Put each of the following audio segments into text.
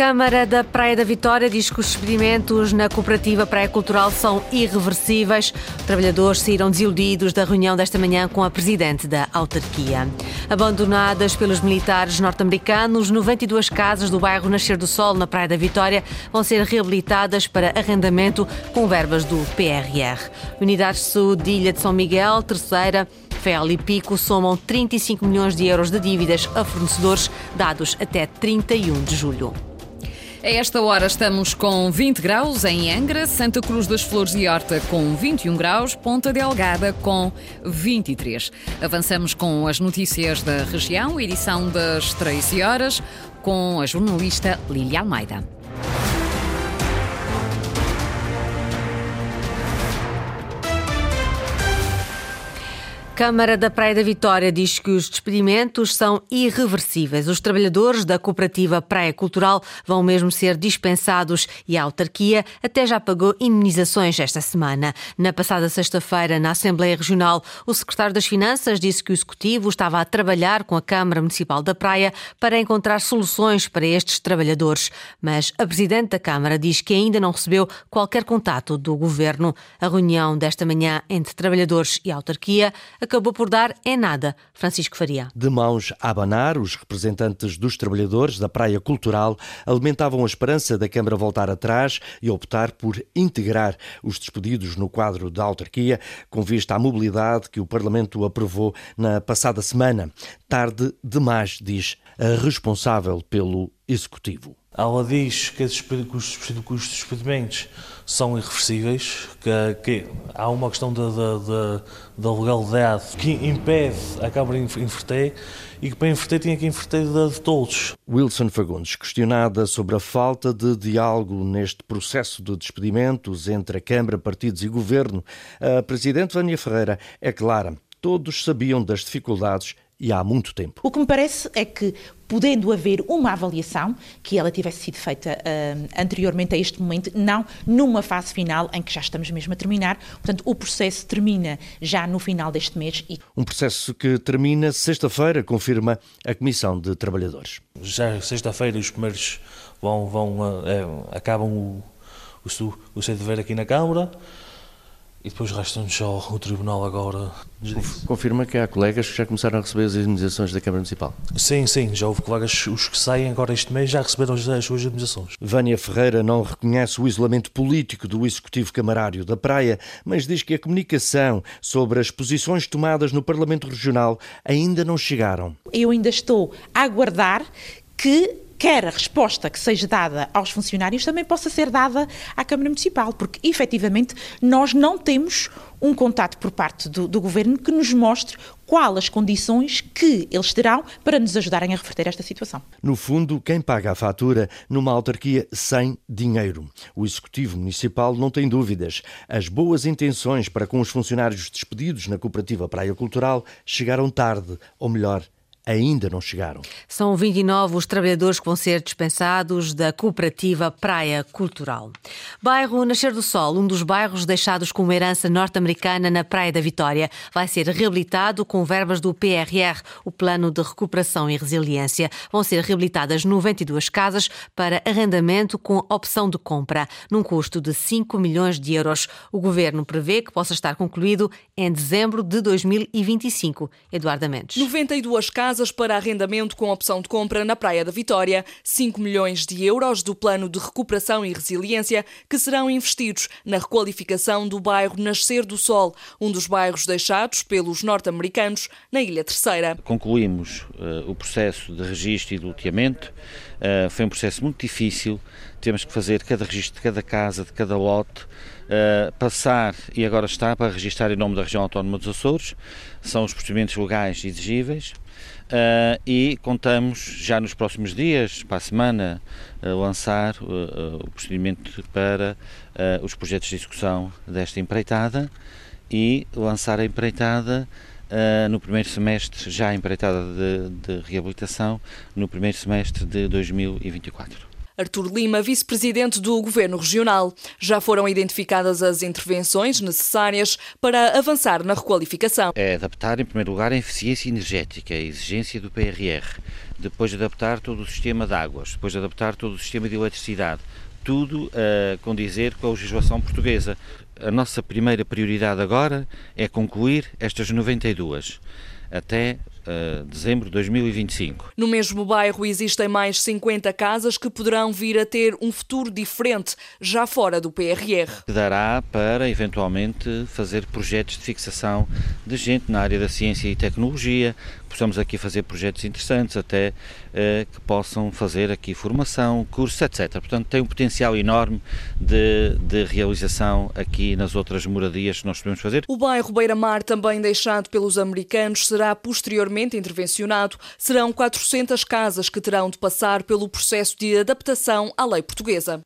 Câmara da Praia da Vitória diz que os experimentos na cooperativa Praia Cultural são irreversíveis. Trabalhadores saíram desiludidos da reunião desta manhã com a presidente da autarquia. Abandonadas pelos militares norte-americanos, 92 casas do bairro Nascer do Sol, na Praia da Vitória, vão ser reabilitadas para arrendamento com verbas do PRR. Unidades de Saúde de Ilha de São Miguel, terceira, FEL e Pico somam 35 milhões de euros de dívidas a fornecedores dados até 31 de julho. A esta hora estamos com 20 graus em Angra, Santa Cruz das Flores e Horta com 21 graus, Ponta Delgada com 23. Avançamos com as notícias da região, edição das 13 horas, com a jornalista Lília Almeida. Câmara da Praia da Vitória diz que os despedimentos são irreversíveis. Os trabalhadores da cooperativa Praia Cultural vão mesmo ser dispensados e a autarquia até já pagou indemnizações esta semana. Na passada sexta-feira, na Assembleia Regional, o secretário das Finanças disse que o executivo estava a trabalhar com a Câmara Municipal da Praia para encontrar soluções para estes trabalhadores, mas a presidente da Câmara diz que ainda não recebeu qualquer contato do governo. A reunião desta manhã entre trabalhadores e autarquia acabou por dar em nada. Francisco Faria. De mãos a abanar, os representantes dos trabalhadores da Praia Cultural alimentavam a esperança da Câmara voltar atrás e optar por integrar os despedidos no quadro da autarquia, com vista à mobilidade que o Parlamento aprovou na passada semana. Tarde demais, diz a responsável pelo Executivo. Ela diz que, os despedimentos são irreversíveis, que, que há uma questão da, da, da, legalidade que impede a Câmara de inverter e que para inverter tinha que inverter de, de todos. Wilson Fagundes, questionada sobre a falta de diálogo neste processo de despedimentos entre a Câmara, partidos e Governo, a Presidente Vânia Ferreira é clara. Todos sabiam das dificuldades e há muito tempo. O que me parece é que, podendo haver uma avaliação, que ela tivesse sido feita uh, anteriormente a este momento, não numa fase final em que já estamos mesmo a terminar. Portanto, o processo termina já no final deste mês. E... Um processo que termina sexta-feira, confirma a Comissão de Trabalhadores. Já sexta-feira os primeiros vão, vão é, acabam o, o, o seu dever aqui na Câmara. E depois resta-nos só o Tribunal agora. Confirma que há colegas que já começaram a receber as indemnizações da Câmara Municipal? Sim, sim, já houve colegas, os que saem agora este mês já receberam as, as suas indemnizações. Vânia Ferreira não reconhece o isolamento político do Executivo Camarário da Praia, mas diz que a comunicação sobre as posições tomadas no Parlamento Regional ainda não chegaram. Eu ainda estou a aguardar que quer a resposta que seja dada aos funcionários também possa ser dada à Câmara Municipal, porque efetivamente nós não temos um contato por parte do, do Governo que nos mostre quais as condições que eles terão para nos ajudarem a reverter esta situação. No fundo, quem paga a fatura numa autarquia sem dinheiro? O Executivo Municipal não tem dúvidas. As boas intenções para com os funcionários despedidos na Cooperativa Praia Cultural chegaram tarde, ou melhor, ainda não chegaram. São 29 os trabalhadores que vão ser dispensados da cooperativa Praia Cultural. Bairro Nascer do Sol, um dos bairros deixados como herança norte-americana na Praia da Vitória, vai ser reabilitado com verbas do PRR, o Plano de Recuperação e Resiliência. Vão ser reabilitadas 92 casas para arrendamento com opção de compra, num custo de 5 milhões de euros. O governo prevê que possa estar concluído em dezembro de 2025. Eduardo Mendes. 92 casas casas para arrendamento com opção de compra na Praia da Vitória, 5 milhões de euros do Plano de Recuperação e Resiliência que serão investidos na requalificação do bairro Nascer do Sol, um dos bairros deixados pelos norte-americanos na Ilha Terceira. Concluímos uh, o processo de registro e de loteamento. Uh, foi um processo muito difícil. Temos que fazer cada registro de cada casa, de cada lote. Uh, passar, e agora está, para registrar em nome da Região Autónoma dos Açores, são os procedimentos legais exigíveis. Uh, e contamos já nos próximos dias, para a semana, uh, lançar uh, o procedimento para os projetos de execução desta empreitada e lançar a empreitada no primeiro semestre, já a empreitada de, de reabilitação, no primeiro semestre de 2024. Artur Lima, vice-presidente do Governo Regional. Já foram identificadas as intervenções necessárias para avançar na requalificação. É adaptar, em primeiro lugar, a eficiência energética, a exigência do PRR, depois adaptar todo o sistema de águas, depois adaptar todo o sistema de eletricidade, tudo a condizer com a legislação portuguesa. A nossa primeira prioridade agora é concluir estas 92 até uh, dezembro de 2025. No mesmo bairro existem mais 50 casas que poderão vir a ter um futuro diferente, já fora do PRR. Que dará para, eventualmente, fazer projetos de fixação de gente na área da ciência e tecnologia, possamos aqui fazer projetos interessantes, até uh, que possam fazer aqui formação, cursos, etc. Portanto, tem um potencial enorme de, de realização aqui nas outras moradias que nós podemos fazer. O bairro Beira-Mar, também deixado pelos americanos, será posteriormente intervencionado. Serão 400 casas que terão de passar pelo processo de adaptação à lei portuguesa.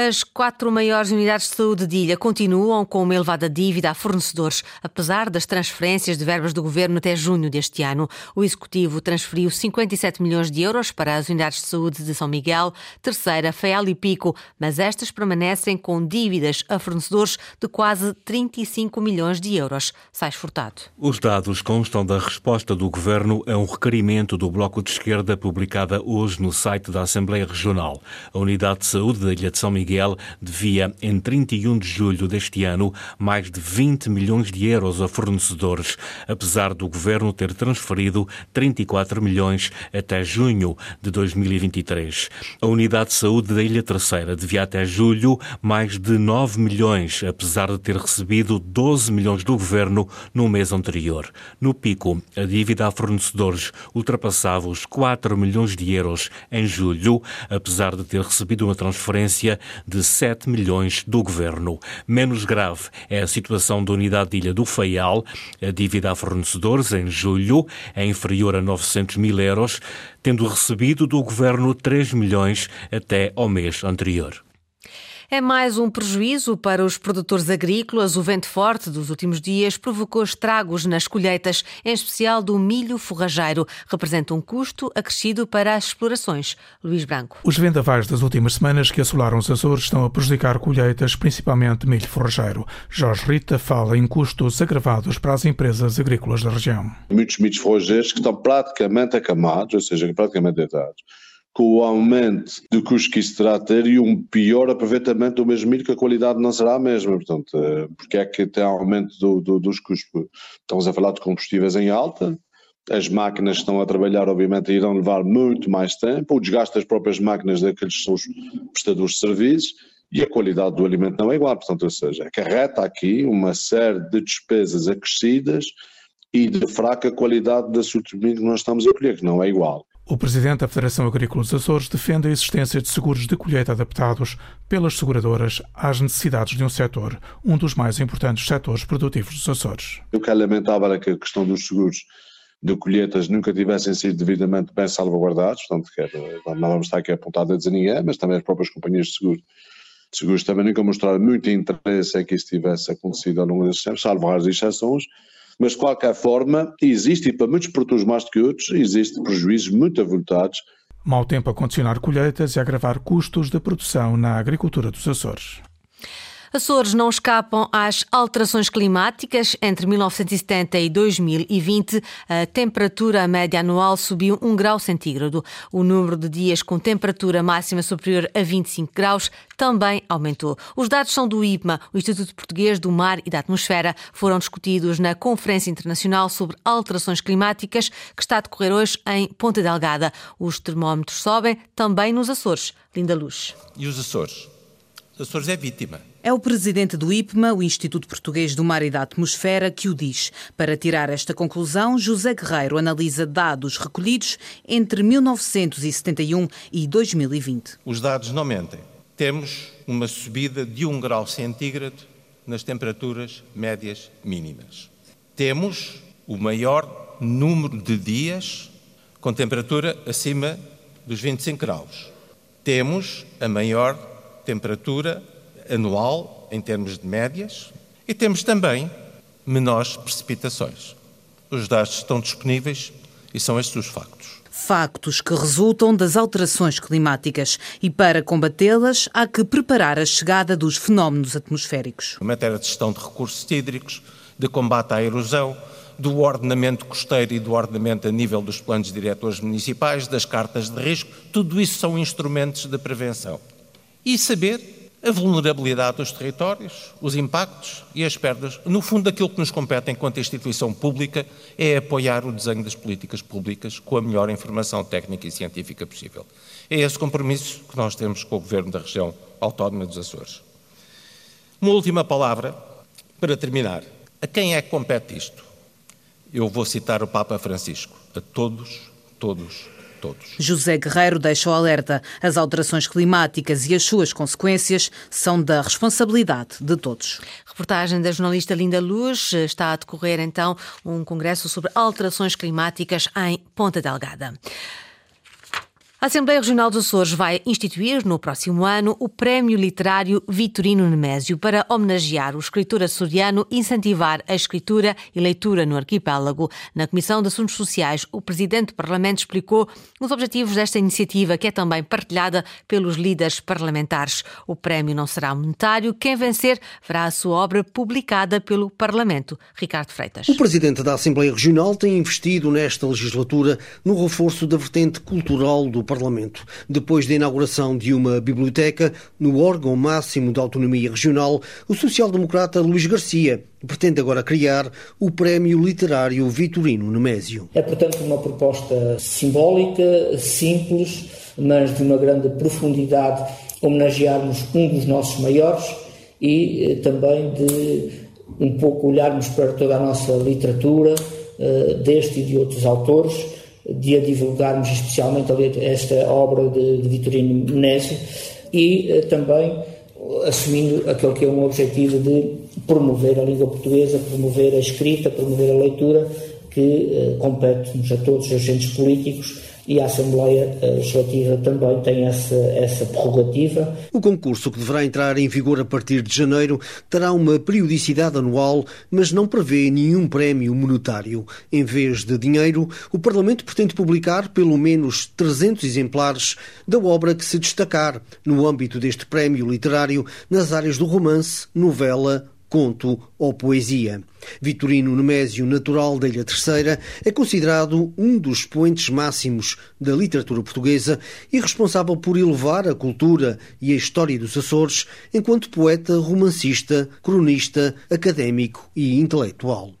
As quatro maiores unidades de saúde de Ilha continuam com uma elevada dívida a fornecedores, apesar das transferências de verbas do governo até junho deste ano. O executivo transferiu 57 milhões de euros para as unidades de saúde de São Miguel, Terceira, Feal e Pico, mas estas permanecem com dívidas a fornecedores de quase 35 milhões de euros. Sais Furtado. Os dados constam da resposta do governo a um requerimento do Bloco de Esquerda publicada hoje no site da Assembleia Regional. A unidade de saúde da Ilha de São Miguel Miguel devia, em 31 de julho deste ano, mais de 20 milhões de euros a fornecedores, apesar do governo ter transferido 34 milhões até junho de 2023. A Unidade de Saúde da Ilha Terceira devia até julho mais de 9 milhões, apesar de ter recebido 12 milhões do governo no mês anterior. No pico, a dívida a fornecedores ultrapassava os 4 milhões de euros em julho, apesar de ter recebido uma transferência de 7 milhões do governo. Menos grave é a situação da unidade de Ilha do Faial. A dívida a fornecedores em julho é inferior a 900 mil euros, tendo recebido do governo 3 milhões até ao mês anterior. É mais um prejuízo para os produtores agrícolas. O vento forte dos últimos dias provocou estragos nas colheitas, em especial do milho forrageiro. Representa um custo acrescido para as explorações. Luís Branco. Os vendavais das últimas semanas que assolaram os Açores estão a prejudicar colheitas, principalmente milho forrageiro. Jorge Rita fala em custos agravados para as empresas agrícolas da região. Muitos milhos forrageiros que estão praticamente acamados, ou seja, praticamente deitados com o aumento de custos que isso terá a ter e um pior aproveitamento do mesmo milho, que a qualidade não será a mesma. Portanto, eh, porque é que tem aumento do, do, dos custos? Estamos a falar de combustíveis em alta, as máquinas que estão a trabalhar, obviamente, irão levar muito mais tempo, o desgaste das próprias máquinas daqueles que são os prestadores de serviços e a qualidade do alimento não é igual. Portanto, ou seja, acarreta aqui uma série de despesas acrescidas e de fraca qualidade da submissão que nós estamos a colher, que não é igual. O presidente da Federação Agrícola dos Açores defende a existência de seguros de colheita adaptados pelas seguradoras às necessidades de um setor, um dos mais importantes setores produtivos dos Açores. O que é lamentável é que a questão dos seguros de colheitas nunca tivessem sido devidamente bem salvaguardados, portanto, não vamos estar aqui apontado a dizer ninguém, mas também as próprias companhias de seguros, de seguros também nunca mostraram muito interesse em que isso tivesse acontecido ao longo desses tempos, salvo raras exceções, mas de qualquer forma, existe, e para muitos produtores mais do que outros, existem prejuízos muito avultados. Mau tempo a condicionar colheitas e agravar custos de produção na agricultura dos Açores. Açores não escapam às alterações climáticas. Entre 1970 e 2020, a temperatura média anual subiu 1 grau centígrado. O número de dias com temperatura máxima superior a 25 graus também aumentou. Os dados são do IPMA, o Instituto Português do Mar e da Atmosfera. Foram discutidos na Conferência Internacional sobre Alterações Climáticas, que está a decorrer hoje em Ponta Delgada. Os termómetros sobem também nos Açores. Linda Luz. E os Açores? Açores é vítima. É o presidente do IPMA, o Instituto Português do Mar e da Atmosfera, que o diz. Para tirar esta conclusão, José Guerreiro analisa dados recolhidos entre 1971 e 2020. Os dados não mentem. Temos uma subida de 1 grau centígrado nas temperaturas médias mínimas. Temos o maior número de dias com temperatura acima dos 25 graus. Temos a maior temperatura anual em termos de médias e temos também menores precipitações. Os dados estão disponíveis e são estes os factos. Factos que resultam das alterações climáticas e para combatê-las há que preparar a chegada dos fenómenos atmosféricos. Em matéria de gestão de recursos hídricos, de combate à erosão, do ordenamento costeiro e do ordenamento a nível dos planos diretores municipais, das cartas de risco, tudo isso são instrumentos de prevenção. E saber a vulnerabilidade dos territórios, os impactos e as perdas. No fundo, aquilo que nos compete enquanto instituição pública é apoiar o desenho das políticas públicas com a melhor informação técnica e científica possível. É esse compromisso que nós temos com o Governo da região autónoma dos Açores. Uma última palavra para terminar. A quem é que compete isto? Eu vou citar o Papa Francisco. A todos, todos, todos. José Guerreiro deixa o alerta. As alterações climáticas e as suas consequências são da responsabilidade de todos. Reportagem da jornalista Linda Luz. Está a decorrer então um congresso sobre alterações climáticas em Ponta Delgada. A Assembleia Regional dos Açores vai instituir no próximo ano o Prémio Literário Vitorino Nemésio para homenagear o escritor açoriano e incentivar a escritura e leitura no arquipélago. Na Comissão de Assuntos Sociais, o Presidente do Parlamento explicou os objetivos desta iniciativa, que é também partilhada pelos líderes parlamentares. O prémio não será monetário. Quem vencer verá a sua obra publicada pelo Parlamento. Ricardo Freitas. O Presidente da Assembleia Regional tem investido nesta legislatura no reforço da vertente cultural do Parlamento. Depois da inauguração de uma biblioteca no órgão máximo da autonomia regional, o social-democrata Luís Garcia pretende agora criar o Prémio Literário Vitorino Nemésio. É, portanto, uma proposta simbólica, simples, mas de uma grande profundidade, homenagearmos um dos nossos maiores e eh, também de um pouco olharmos para toda a nossa literatura, eh, deste e de outros autores, de a divulgarmos especialmente esta obra de, de Vitorino Menésio e eh, também assumindo aquele que é um objetivo de promover a língua portuguesa, promover a escrita, promover a leitura, que eh, compete-nos a todos os agentes políticos e a Assembleia Legislativa também tem essa, essa prerrogativa. O concurso, que deverá entrar em vigor a partir de janeiro, terá uma periodicidade anual, mas não prevê nenhum prémio monetário. Em vez de dinheiro, o Parlamento pretende publicar pelo menos 300 exemplares da obra que se destacar no âmbito deste prémio literário nas áreas do romance, novela, conto ou poesia. Vitorino Nemésio, natural da Ilha Terceira, é considerado um dos expoentes máximos da literatura portuguesa e responsável por elevar a cultura e a história dos Açores enquanto poeta, romancista, cronista, académico e intelectual.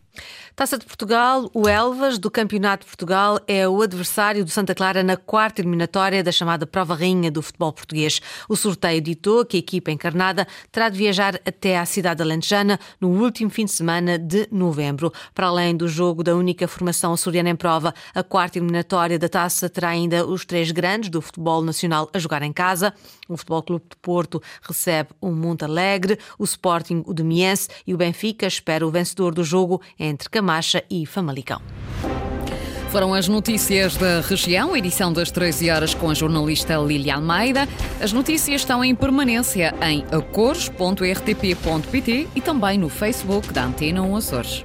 Taça de Portugal, o Elvas do Campeonato de Portugal é o adversário do Santa Clara na quarta eliminatória da chamada Prova Rainha do futebol português. O sorteio ditou que a equipa encarnada terá de viajar até à cidade alentejana no último fim de semana de novembro. Para além do jogo da única formação açoriana em prova, a quarta eliminatória da Taça terá ainda os três grandes do futebol nacional a jogar em casa. O Futebol Clube de Porto recebe o Monte Alegre, o Sporting o Demiense e o Benfica espera o vencedor do jogo entre Camacha e Famalicão. Foram as notícias da região, edição das 13 horas com a jornalista Lília Almeida. As notícias estão em permanência em acores.rtp.pt e também no Facebook da Antena 1 Açores.